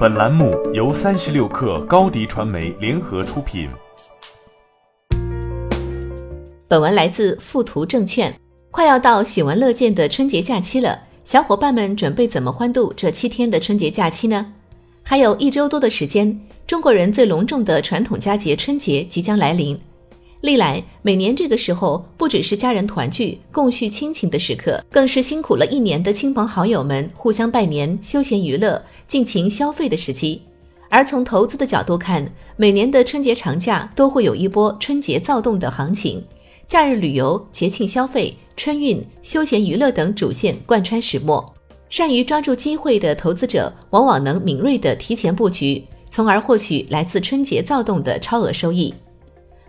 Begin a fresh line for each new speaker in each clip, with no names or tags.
本栏目由三十六氪高低传媒联合出品。
本文来自富途证券。快要到喜闻乐见的春节假期了，小伙伴们准备怎么欢度这七天的春节假期呢？还有一周多的时间，中国人最隆重的传统佳节春节即将来临。历来每年这个时候，不只是家人团聚、共叙亲情的时刻，更是辛苦了一年的亲朋好友们互相拜年、休闲娱乐、尽情消费的时机。而从投资的角度看，每年的春节长假都会有一波春节躁动的行情，假日旅游、节庆消费、春运、休闲娱乐等主线贯穿始末。善于抓住机会的投资者，往往能敏锐地提前布局，从而获取来自春节躁动的超额收益。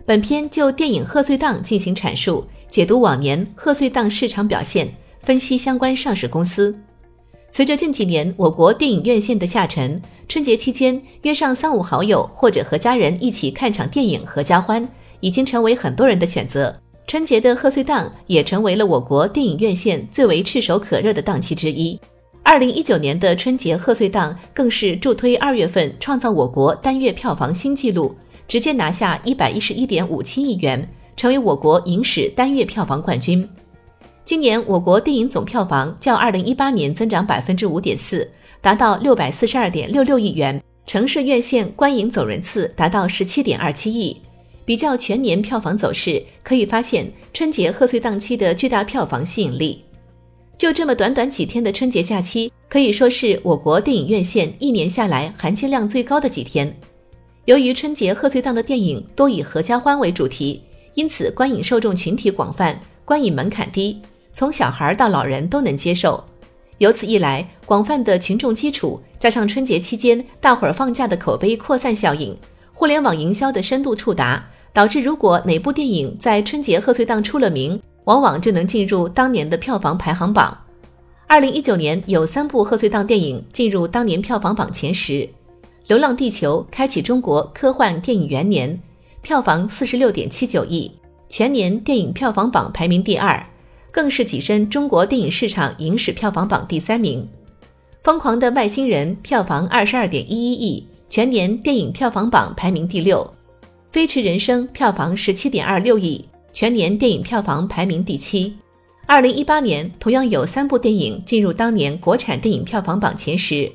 本片就电影贺岁档进行阐述，解读往年贺岁档市场表现，分析相关上市公司。随着近几年我国电影院线的下沉，春节期间约上三五好友或者和家人一起看场电影合家欢，已经成为很多人的选择。春节的贺岁档也成为了我国电影院线最为炙手可热的档期之一。二零一九年的春节贺岁档更是助推二月份创造我国单月票房新纪录。直接拿下一百一十一点五七亿元，成为我国影史单月票房冠军。今年我国电影总票房较二零一八年增长百分之五点四，达到六百四十二点六六亿元，城市院线观影总人次达到十七点二七亿。比较全年票房走势，可以发现春节贺岁档期的巨大票房吸引力。就这么短短几天的春节假期，可以说是我国电影院线一年下来含金量最高的几天。由于春节贺岁档的电影多以合家欢为主题，因此观影受众群体广泛，观影门槛低，从小孩到老人都能接受。由此一来，广泛的群众基础加上春节期间大伙儿放假的口碑扩散效应，互联网营销的深度触达，导致如果哪部电影在春节贺岁档出了名，往往就能进入当年的票房排行榜。二零一九年有三部贺岁档电影进入当年票房榜前十。《流浪地球》开启中国科幻电影元年，票房四十六点七九亿，全年电影票房榜排名第二，更是跻身中国电影市场影史票房榜第三名。《疯狂的外星人》票房二十二点一一亿，全年电影票房榜排名第六。《飞驰人生》票房十七点二六亿，全年电影票房排名第七。二零一八年同样有三部电影进入当年国产电影票房榜前十。《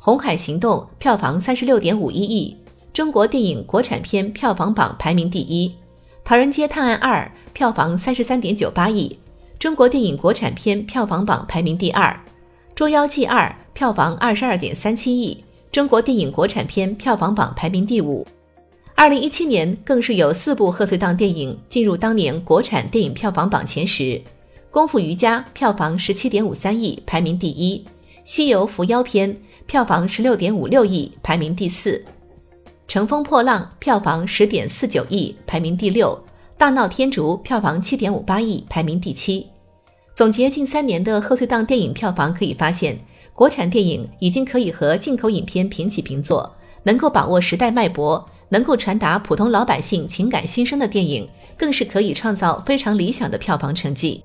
红海行动》票房三十六点五一亿，中国电影国产片票房榜排名第一；《唐人街探案二》票房三十三点九八亿，中国电影国产片票房榜排名第二；《捉妖记二》票房二十二点三七亿，中国电影国产片票房榜排名第五。二零一七年更是有四部贺岁档电影进入当年国产电影票房榜前十，《功夫瑜伽》票房十七点五三亿，排名第一；《西游伏妖篇》。票房十六点五六亿，排名第四；《乘风破浪》票房十点四九亿，排名第六；《大闹天竺》票房七点五八亿，排名第七。总结近三年的贺岁档电影票房，可以发现，国产电影已经可以和进口影片平起平坐。能够把握时代脉搏，能够传达普通老百姓情感心声的电影，更是可以创造非常理想的票房成绩。